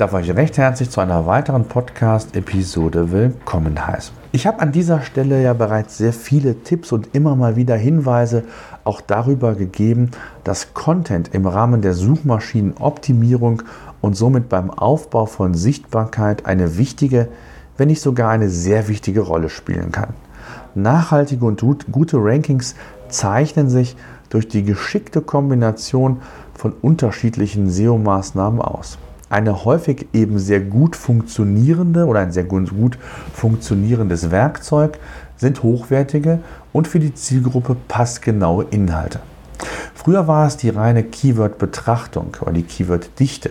darf euch recht herzlich zu einer weiteren Podcast-Episode willkommen heißen. Ich habe an dieser Stelle ja bereits sehr viele Tipps und immer mal wieder Hinweise auch darüber gegeben, dass Content im Rahmen der Suchmaschinenoptimierung und somit beim Aufbau von Sichtbarkeit eine wichtige, wenn nicht sogar eine sehr wichtige Rolle spielen kann. Nachhaltige und gute Rankings zeichnen sich durch die geschickte Kombination von unterschiedlichen SEO-Maßnahmen aus eine häufig eben sehr gut funktionierende oder ein sehr gut funktionierendes Werkzeug sind hochwertige und für die Zielgruppe passgenaue Inhalte. Früher war es die reine Keyword-Betrachtung oder die Keyword-Dichte,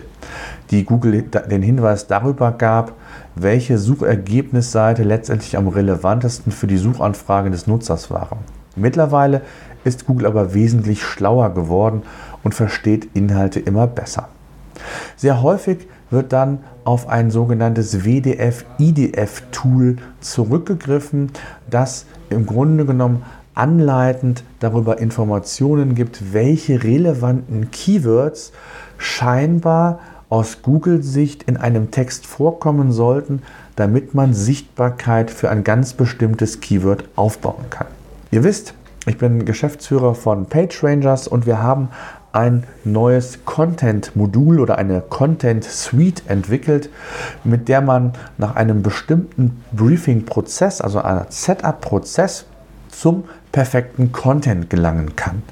die Google den Hinweis darüber gab, welche Suchergebnisseite letztendlich am relevantesten für die Suchanfrage des Nutzers war. Mittlerweile ist Google aber wesentlich schlauer geworden und versteht Inhalte immer besser. Sehr häufig wird dann auf ein sogenanntes WDF-IDF-Tool zurückgegriffen, das im Grunde genommen anleitend darüber Informationen gibt, welche relevanten Keywords scheinbar aus Google-Sicht in einem Text vorkommen sollten, damit man Sichtbarkeit für ein ganz bestimmtes Keyword aufbauen kann. Ihr wisst, ich bin Geschäftsführer von PageRangers und wir haben ein neues Content-Modul oder eine Content-Suite entwickelt, mit der man nach einem bestimmten Briefing-Prozess, also einem Setup-Prozess, zum perfekten Content gelangen kann.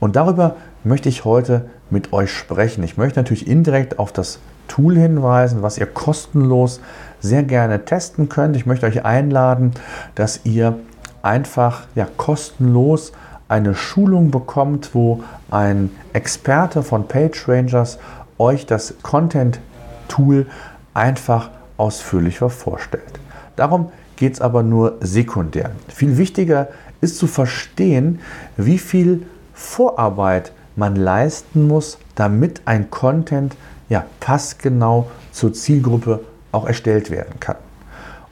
Und darüber möchte ich heute mit euch sprechen. Ich möchte natürlich indirekt auf das Tool hinweisen, was ihr kostenlos sehr gerne testen könnt. Ich möchte euch einladen, dass ihr einfach ja, kostenlos eine Schulung bekommt, wo ein Experte von PageRangers euch das Content-Tool einfach ausführlicher vorstellt. Darum geht es aber nur sekundär. Viel wichtiger ist zu verstehen, wie viel Vorarbeit man leisten muss, damit ein Content ja, passgenau zur Zielgruppe auch erstellt werden kann.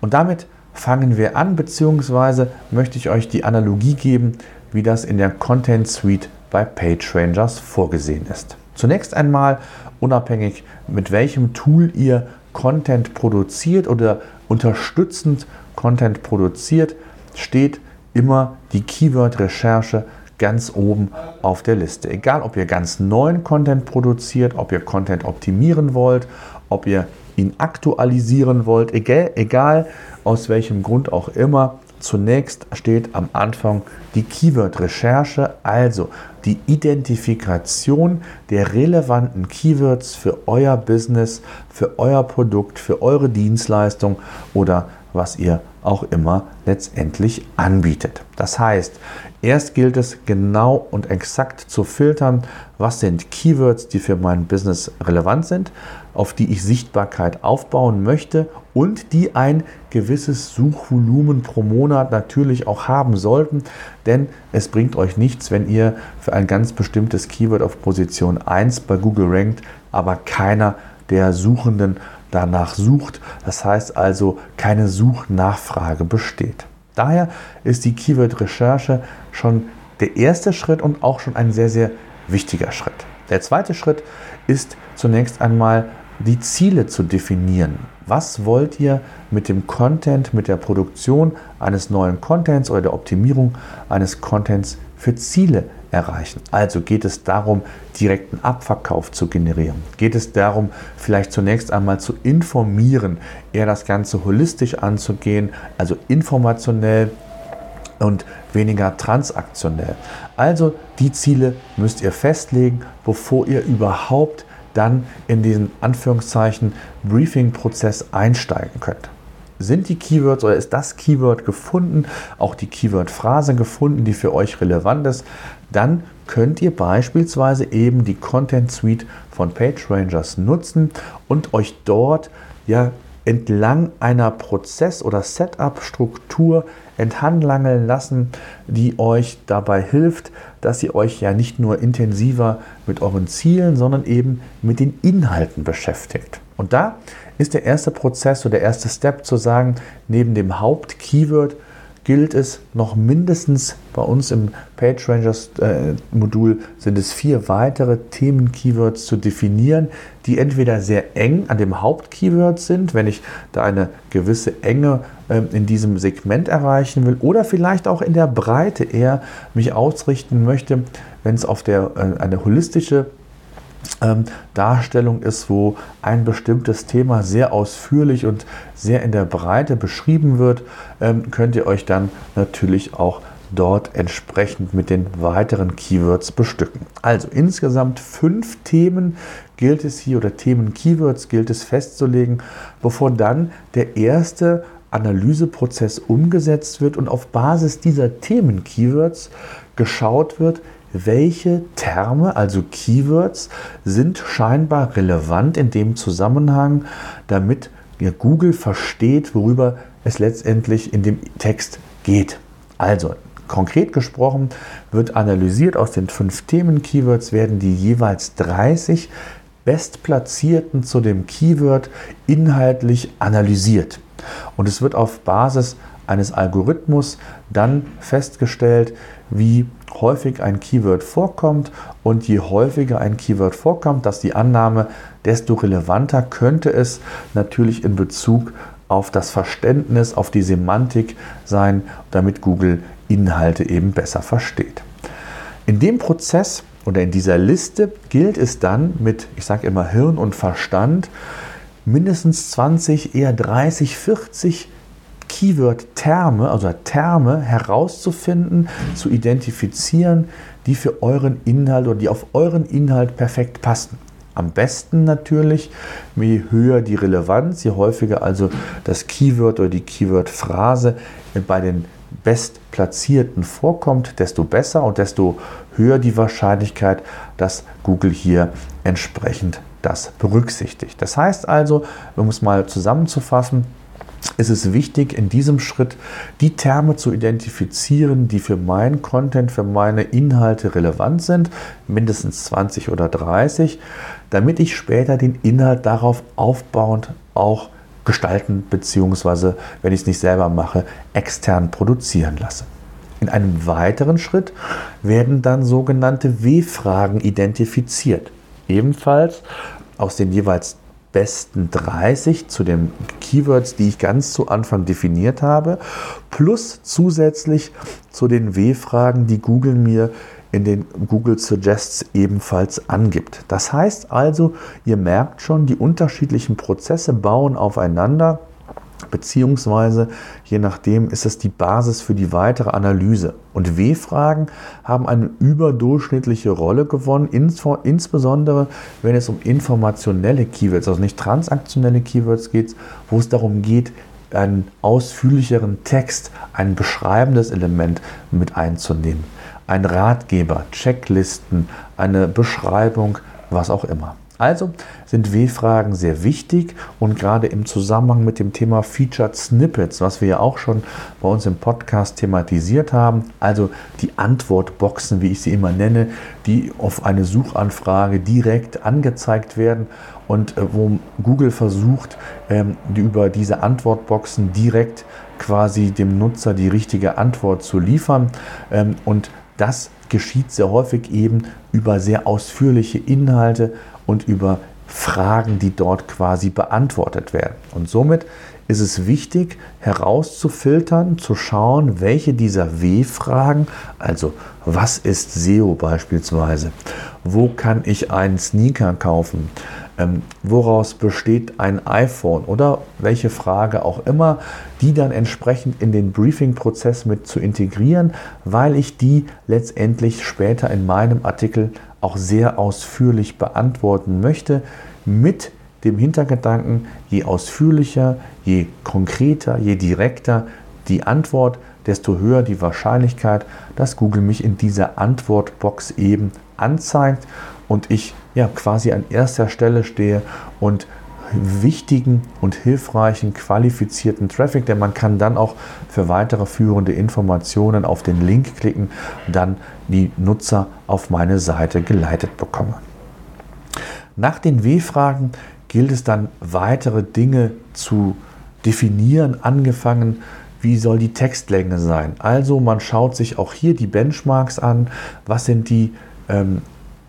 Und damit fangen wir an, beziehungsweise möchte ich euch die Analogie geben, wie das in der Content Suite bei PageRangers vorgesehen ist. Zunächst einmal, unabhängig mit welchem Tool ihr Content produziert oder unterstützend Content produziert, steht immer die Keyword-Recherche ganz oben auf der Liste. Egal, ob ihr ganz neuen Content produziert, ob ihr Content optimieren wollt, ob ihr ihn aktualisieren wollt, egal, egal aus welchem Grund auch immer, Zunächst steht am Anfang die Keyword-Recherche, also die Identifikation der relevanten Keywords für euer Business, für euer Produkt, für eure Dienstleistung oder was ihr auch immer letztendlich anbietet. Das heißt, erst gilt es genau und exakt zu filtern, was sind Keywords, die für mein Business relevant sind, auf die ich Sichtbarkeit aufbauen möchte und die ein gewisses Suchvolumen pro Monat natürlich auch haben sollten, denn es bringt euch nichts, wenn ihr für ein ganz bestimmtes Keyword auf Position 1 bei Google rankt, aber keiner der Suchenden danach sucht. Das heißt also, keine Suchnachfrage besteht. Daher ist die Keyword-Recherche schon der erste Schritt und auch schon ein sehr, sehr wichtiger Schritt. Der zweite Schritt ist zunächst einmal die Ziele zu definieren. Was wollt ihr mit dem Content, mit der Produktion eines neuen Contents oder der Optimierung eines Contents für Ziele erreichen? Also geht es darum, direkten Abverkauf zu generieren? Geht es darum, vielleicht zunächst einmal zu informieren, eher das Ganze holistisch anzugehen, also informationell und weniger transaktionell? Also die Ziele müsst ihr festlegen, bevor ihr überhaupt dann in diesen Anführungszeichen Briefing-Prozess einsteigen könnt. Sind die Keywords oder ist das Keyword gefunden, auch die Keyword-Phrase gefunden, die für euch relevant ist, dann könnt ihr beispielsweise eben die Content Suite von PageRangers nutzen und euch dort ja entlang einer Prozess- oder Setup-Struktur enthandlangeln lassen, die euch dabei hilft, dass ihr euch ja nicht nur intensiver mit euren Zielen, sondern eben mit den Inhalten beschäftigt. Und da ist der erste Prozess oder der erste Step zu sagen, neben dem Haupt-Keyword gilt es noch mindestens bei uns im PageRangers äh, sind es vier weitere Themen-Keywords zu definieren, die entweder sehr eng an dem Haupt-Keyword sind, wenn ich da eine gewisse Enge äh, in diesem Segment erreichen will, oder vielleicht auch in der Breite eher mich ausrichten möchte, wenn es auf der äh, eine holistische ähm, Darstellung ist, wo ein bestimmtes Thema sehr ausführlich und sehr in der Breite beschrieben wird, ähm, könnt ihr euch dann natürlich auch dort entsprechend mit den weiteren Keywords bestücken. Also insgesamt fünf Themen gilt es hier oder Themen-Keywords gilt es festzulegen, bevor dann der erste Analyseprozess umgesetzt wird und auf Basis dieser Themen-Keywords geschaut wird, welche Terme, also Keywords, sind scheinbar relevant in dem Zusammenhang, damit Google versteht, worüber es letztendlich in dem Text geht. Also konkret gesprochen wird analysiert aus den fünf Themen-Keywords werden die jeweils 30 bestplatzierten zu dem Keyword inhaltlich analysiert. Und es wird auf Basis eines Algorithmus dann festgestellt, wie häufig ein Keyword vorkommt und je häufiger ein Keyword vorkommt, dass die Annahme, desto relevanter könnte es natürlich in Bezug auf das Verständnis, auf die Semantik sein, damit Google Inhalte eben besser versteht. In dem Prozess oder in dieser Liste gilt es dann mit, ich sage immer Hirn und Verstand, mindestens 20, eher 30, 40 Keyword-Terme, also Terme herauszufinden, zu identifizieren, die für euren Inhalt oder die auf euren Inhalt perfekt passen. Am besten natürlich, je höher die Relevanz, je häufiger also das Keyword oder die Keyword-Phrase bei den bestplatzierten vorkommt, desto besser und desto höher die Wahrscheinlichkeit, dass Google hier entsprechend das berücksichtigt. Das heißt also, um es mal zusammenzufassen, ist es wichtig, in diesem Schritt die Terme zu identifizieren, die für meinen Content, für meine Inhalte relevant sind, mindestens 20 oder 30, damit ich später den Inhalt darauf aufbauend auch gestalten bzw. wenn ich es nicht selber mache, extern produzieren lasse. In einem weiteren Schritt werden dann sogenannte W-Fragen identifiziert. Ebenfalls aus den jeweils besten 30 zu den Keywords, die ich ganz zu Anfang definiert habe, plus zusätzlich zu den W-Fragen, die Google mir in den Google Suggests ebenfalls angibt. Das heißt also, ihr merkt schon, die unterschiedlichen Prozesse bauen aufeinander beziehungsweise je nachdem ist es die Basis für die weitere Analyse. Und W-Fragen haben eine überdurchschnittliche Rolle gewonnen, insbesondere wenn es um informationelle Keywords, also nicht transaktionelle Keywords geht, wo es darum geht, einen ausführlicheren Text, ein beschreibendes Element mit einzunehmen. Ein Ratgeber, Checklisten, eine Beschreibung, was auch immer. Also sind W-Fragen sehr wichtig und gerade im Zusammenhang mit dem Thema Featured Snippets, was wir ja auch schon bei uns im Podcast thematisiert haben, also die Antwortboxen, wie ich sie immer nenne, die auf eine Suchanfrage direkt angezeigt werden und äh, wo Google versucht, ähm, über diese Antwortboxen direkt quasi dem Nutzer die richtige Antwort zu liefern. Ähm, und das geschieht sehr häufig eben über sehr ausführliche Inhalte und über Fragen, die dort quasi beantwortet werden. Und somit ist es wichtig herauszufiltern, zu schauen, welche dieser W-Fragen, also was ist SEO beispielsweise, wo kann ich einen Sneaker kaufen, ähm, woraus besteht ein iPhone oder? Welche Frage auch immer, die dann entsprechend in den Briefing-Prozess mit zu integrieren, weil ich die letztendlich später in meinem Artikel auch sehr ausführlich beantworten möchte, mit dem Hintergedanken, je ausführlicher, je konkreter, je direkter die Antwort, desto höher die Wahrscheinlichkeit, dass Google mich in dieser Antwortbox eben anzeigt und ich ja quasi an erster Stelle stehe und wichtigen und hilfreichen, qualifizierten Traffic, denn man kann dann auch für weitere führende Informationen auf den Link klicken dann die Nutzer auf meine Seite geleitet bekommen. Nach den W-Fragen gilt es dann weitere Dinge zu definieren, angefangen wie soll die Textlänge sein. Also man schaut sich auch hier die Benchmarks an, was sind die ähm,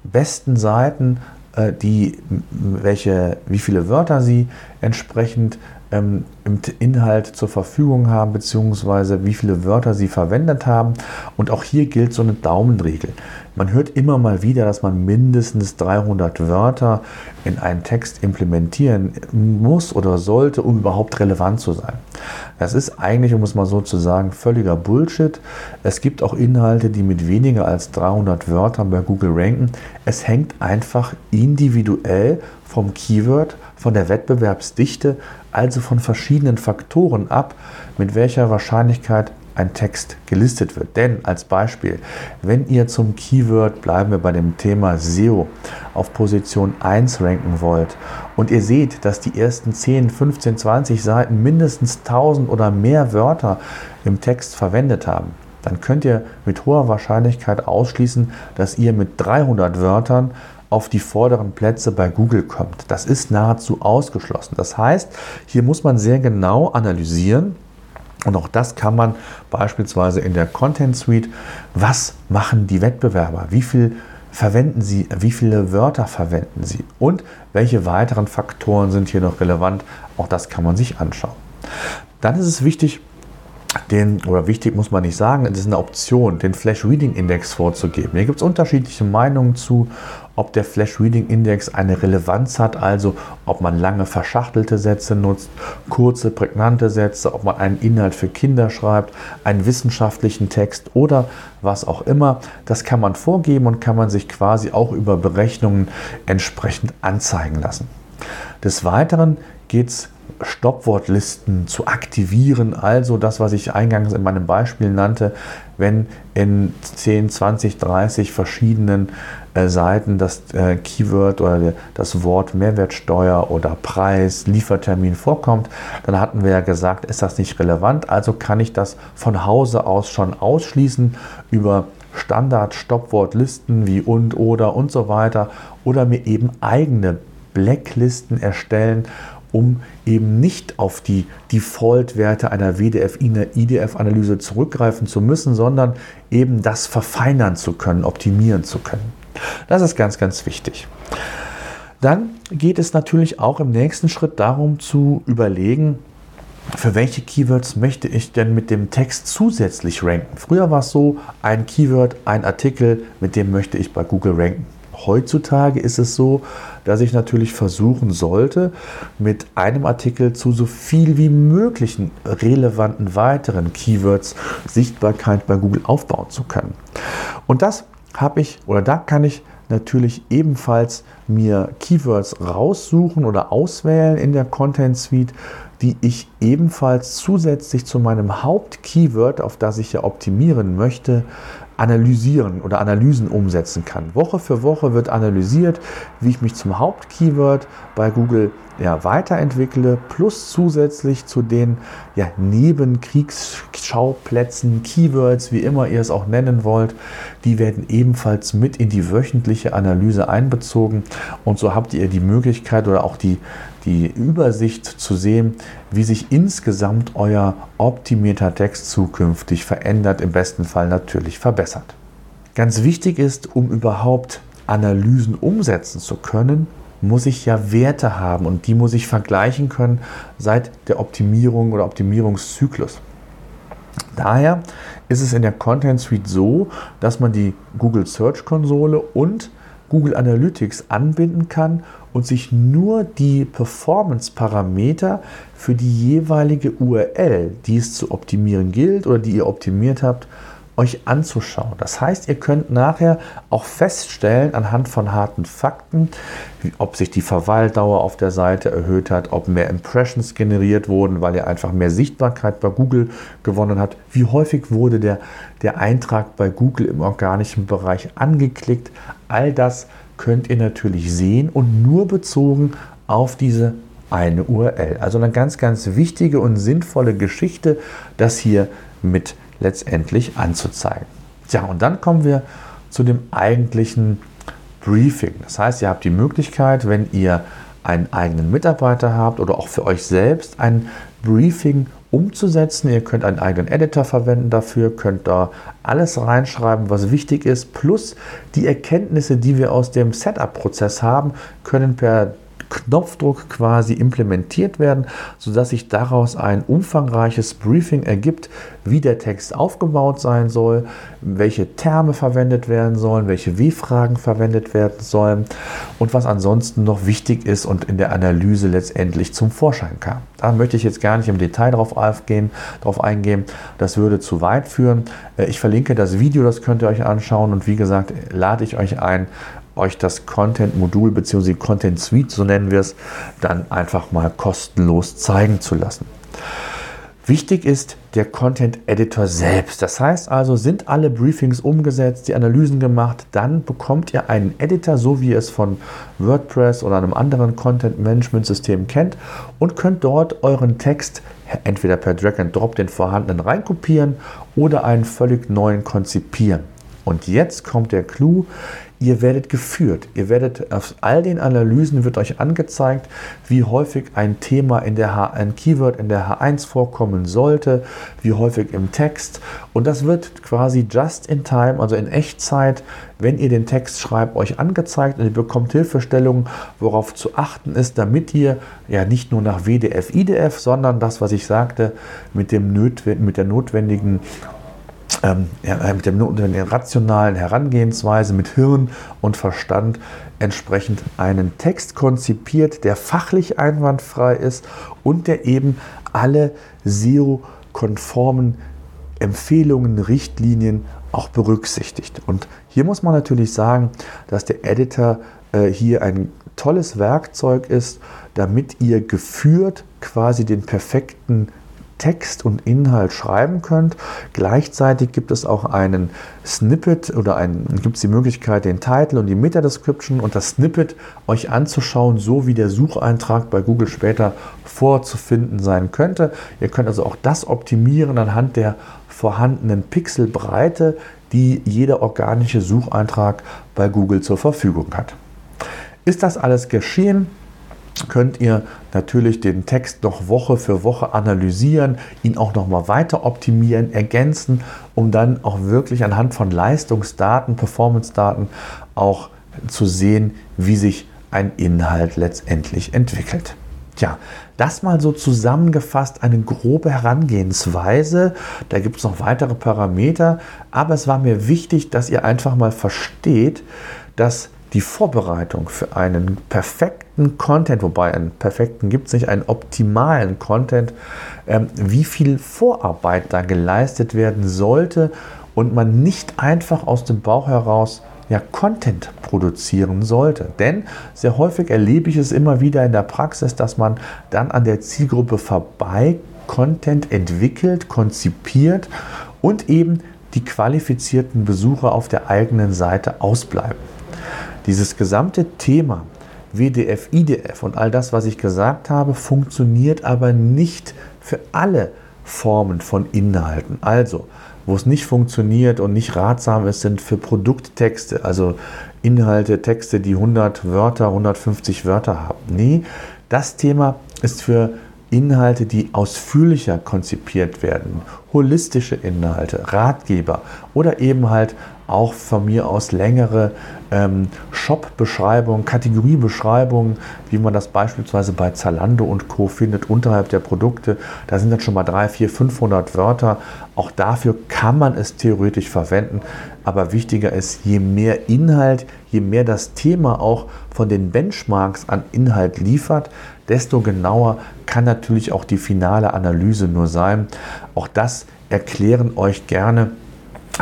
besten Seiten, äh, die, welche, wie viele Wörter sie entsprechend ähm, im Inhalt zur Verfügung haben, beziehungsweise wie viele Wörter sie verwendet haben. Und auch hier gilt so eine Daumenregel. Man hört immer mal wieder, dass man mindestens 300 Wörter in einen Text implementieren muss oder sollte, um überhaupt relevant zu sein. Das ist eigentlich, um es mal so zu sagen, völliger Bullshit. Es gibt auch Inhalte, die mit weniger als 300 Wörtern bei Google ranken. Es hängt einfach individuell vom Keyword, von der Wettbewerbsdichte, also von verschiedenen Faktoren ab, mit welcher Wahrscheinlichkeit ein Text gelistet wird. Denn als Beispiel, wenn ihr zum Keyword, bleiben wir bei dem Thema SEO, auf Position 1 ranken wollt und ihr seht, dass die ersten 10, 15, 20 Seiten mindestens 1000 oder mehr Wörter im Text verwendet haben, dann könnt ihr mit hoher Wahrscheinlichkeit ausschließen, dass ihr mit 300 Wörtern auf die vorderen Plätze bei Google kommt. Das ist nahezu ausgeschlossen. Das heißt, hier muss man sehr genau analysieren, und auch das kann man beispielsweise in der Content Suite. Was machen die Wettbewerber? Wie viel verwenden sie? Wie viele Wörter verwenden sie? Und welche weiteren Faktoren sind hier noch relevant? Auch das kann man sich anschauen. Dann ist es wichtig, den, oder wichtig muss man nicht sagen, es ist eine Option, den Flash Reading Index vorzugeben. Hier gibt es unterschiedliche Meinungen zu, ob der Flash Reading Index eine Relevanz hat, also ob man lange verschachtelte Sätze nutzt, kurze, prägnante Sätze, ob man einen Inhalt für Kinder schreibt, einen wissenschaftlichen Text oder was auch immer. Das kann man vorgeben und kann man sich quasi auch über Berechnungen entsprechend anzeigen lassen. Des Weiteren geht es Stoppwortlisten zu aktivieren. Also das, was ich eingangs in meinem Beispiel nannte, wenn in 10, 20, 30 verschiedenen äh, Seiten das äh, Keyword oder das Wort Mehrwertsteuer oder Preis, Liefertermin vorkommt, dann hatten wir ja gesagt, ist das nicht relevant. Also kann ich das von Hause aus schon ausschließen über Standard-Stoppwortlisten wie und, oder und so weiter oder mir eben eigene Blacklisten erstellen um eben nicht auf die Default-Werte einer WDF-IDF-Analyse zurückgreifen zu müssen, sondern eben das verfeinern zu können, optimieren zu können. Das ist ganz, ganz wichtig. Dann geht es natürlich auch im nächsten Schritt darum zu überlegen, für welche Keywords möchte ich denn mit dem Text zusätzlich ranken? Früher war es so, ein Keyword, ein Artikel, mit dem möchte ich bei Google ranken. Heutzutage ist es so, dass ich natürlich versuchen sollte, mit einem Artikel zu so viel wie möglichen relevanten weiteren Keywords Sichtbarkeit bei Google aufbauen zu können. Und das habe ich oder da kann ich natürlich ebenfalls mir Keywords raussuchen oder auswählen in der Content Suite, die ich ebenfalls zusätzlich zu meinem Hauptkeyword, auf das ich ja optimieren möchte, analysieren oder Analysen umsetzen kann. Woche für Woche wird analysiert, wie ich mich zum Hauptkeyword bei Google ja, weiterentwickle, plus zusätzlich zu den ja, Nebenkriegsschauplätzen, Keywords, wie immer ihr es auch nennen wollt, die werden ebenfalls mit in die wöchentliche Analyse einbezogen. Und so habt ihr die Möglichkeit oder auch die, die Übersicht zu sehen, wie sich insgesamt euer optimierter Text zukünftig verändert, im besten Fall natürlich verbessert. Ganz wichtig ist, um überhaupt Analysen umsetzen zu können, muss ich ja Werte haben und die muss ich vergleichen können seit der Optimierung oder Optimierungszyklus. Daher ist es in der Content Suite so, dass man die Google Search Konsole und Google Analytics anbinden kann und sich nur die Performance-Parameter für die jeweilige URL, die es zu optimieren gilt oder die ihr optimiert habt, euch anzuschauen. Das heißt, ihr könnt nachher auch feststellen anhand von harten Fakten, ob sich die Verweildauer auf der Seite erhöht hat, ob mehr Impressions generiert wurden, weil ihr einfach mehr Sichtbarkeit bei Google gewonnen habt, wie häufig wurde der, der Eintrag bei Google im organischen Bereich angeklickt. All das könnt ihr natürlich sehen und nur bezogen auf diese eine URL. Also eine ganz, ganz wichtige und sinnvolle Geschichte, das hier mit letztendlich anzuzeigen. Ja, und dann kommen wir zu dem eigentlichen Briefing. Das heißt, ihr habt die Möglichkeit, wenn ihr einen eigenen Mitarbeiter habt oder auch für euch selbst ein Briefing umzusetzen. Ihr könnt einen eigenen Editor verwenden dafür, könnt da alles reinschreiben, was wichtig ist, plus die Erkenntnisse, die wir aus dem Setup-Prozess haben, können per Knopfdruck quasi implementiert werden, sodass sich daraus ein umfangreiches Briefing ergibt, wie der Text aufgebaut sein soll, welche Terme verwendet werden sollen, welche W-Fragen verwendet werden sollen und was ansonsten noch wichtig ist und in der Analyse letztendlich zum Vorschein kam. Da möchte ich jetzt gar nicht im Detail darauf eingehen, darauf eingehen. das würde zu weit führen. Äh, ich verlinke das Video, das könnt ihr euch anschauen und wie gesagt, lade ich euch ein, euch das Content-Modul bzw. Content Suite, so nennen wir es, dann einfach mal kostenlos zeigen zu lassen. Wichtig ist der Content Editor selbst. Das heißt also, sind alle Briefings umgesetzt, die Analysen gemacht, dann bekommt ihr einen Editor, so wie ihr es von WordPress oder einem anderen Content Management System kennt und könnt dort euren Text entweder per Drag and Drop den vorhandenen reinkopieren oder einen völlig neuen konzipieren. Und jetzt kommt der Clou ihr werdet geführt. Ihr werdet auf all den Analysen wird euch angezeigt, wie häufig ein Thema in der H, ein Keyword in der H1 vorkommen sollte, wie häufig im Text. Und das wird quasi just in time, also in Echtzeit, wenn ihr den Text schreibt, euch angezeigt und ihr bekommt Hilfestellungen, worauf zu achten ist, damit ihr ja nicht nur nach WDF, IDF, sondern das, was ich sagte, mit, dem mit der notwendigen ähm, ja, mit, dem, mit der rationalen Herangehensweise, mit Hirn und Verstand entsprechend einen Text konzipiert, der fachlich einwandfrei ist und der eben alle SEO-konformen Empfehlungen, Richtlinien auch berücksichtigt. Und hier muss man natürlich sagen, dass der Editor äh, hier ein tolles Werkzeug ist, damit ihr geführt quasi den perfekten Text und Inhalt schreiben könnt. Gleichzeitig gibt es auch einen Snippet oder ein, gibt es die Möglichkeit, den Titel und die Meta-Description und das Snippet euch anzuschauen, so wie der Sucheintrag bei Google später vorzufinden sein könnte. Ihr könnt also auch das optimieren anhand der vorhandenen Pixelbreite, die jeder organische Sucheintrag bei Google zur Verfügung hat. Ist das alles geschehen? Könnt ihr natürlich den Text noch Woche für Woche analysieren, ihn auch noch mal weiter optimieren, ergänzen, um dann auch wirklich anhand von Leistungsdaten, Performance-Daten auch zu sehen, wie sich ein Inhalt letztendlich entwickelt. Tja, das mal so zusammengefasst eine grobe Herangehensweise. Da gibt es noch weitere Parameter, aber es war mir wichtig, dass ihr einfach mal versteht, dass die Vorbereitung für einen perfekten Content, wobei einen perfekten gibt es nicht, einen optimalen Content, ähm, wie viel Vorarbeit da geleistet werden sollte und man nicht einfach aus dem Bauch heraus ja, Content produzieren sollte. Denn sehr häufig erlebe ich es immer wieder in der Praxis, dass man dann an der Zielgruppe vorbei Content entwickelt, konzipiert und eben die qualifizierten Besucher auf der eigenen Seite ausbleiben. Dieses gesamte Thema WDF, IDF und all das, was ich gesagt habe, funktioniert aber nicht für alle Formen von Inhalten. Also, wo es nicht funktioniert und nicht ratsam ist, sind für Produkttexte, also Inhalte, Texte, die 100 Wörter, 150 Wörter haben. Nee, das Thema ist für Inhalte, die ausführlicher konzipiert werden, holistische Inhalte, Ratgeber oder eben halt auch von mir aus längere ähm, Shop-Beschreibungen, Kategoriebeschreibungen, wie man das beispielsweise bei Zalando und Co. findet, unterhalb der Produkte. Da sind dann schon mal 3, 4, 500 Wörter. Auch dafür kann man es theoretisch verwenden. Aber wichtiger ist, je mehr Inhalt, je mehr das Thema auch von den Benchmarks an Inhalt liefert, desto genauer kann natürlich auch die finale Analyse nur sein. Auch das erklären euch gerne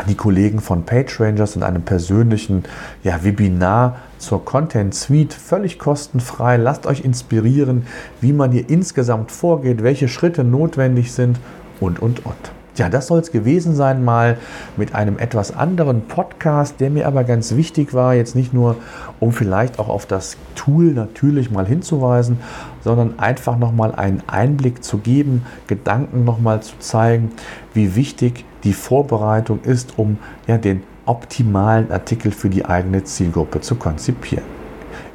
die Kollegen von PageRangers in einem persönlichen ja, Webinar zur Content Suite völlig kostenfrei. Lasst euch inspirieren, wie man hier insgesamt vorgeht, welche Schritte notwendig sind und, und, und. Ja, das soll es gewesen sein, mal mit einem etwas anderen Podcast, der mir aber ganz wichtig war, jetzt nicht nur, um vielleicht auch auf das Tool natürlich mal hinzuweisen, sondern einfach nochmal einen Einblick zu geben, Gedanken nochmal zu zeigen, wie wichtig die Vorbereitung ist, um ja, den optimalen Artikel für die eigene Zielgruppe zu konzipieren.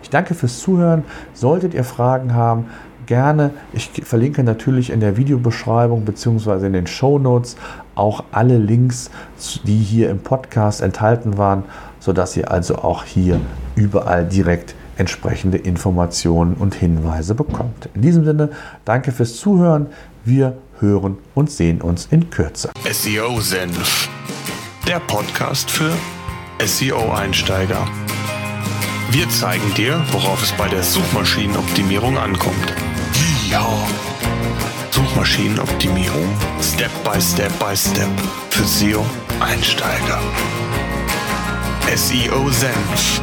Ich danke fürs Zuhören. Solltet ihr Fragen haben, gerne. Ich verlinke natürlich in der Videobeschreibung bzw. in den Show Notes auch alle Links, die hier im Podcast enthalten waren, sodass ihr also auch hier überall direkt entsprechende Informationen und Hinweise bekommt. In diesem Sinne, danke fürs Zuhören. Wir hören und sehen uns in Kürze. SEO Senf, der Podcast für SEO-Einsteiger. Wir zeigen dir, worauf es bei der Suchmaschinenoptimierung ankommt. Ja. Suchmaschinenoptimierung Step by Step by Step für SEO-Einsteiger. SEO Senf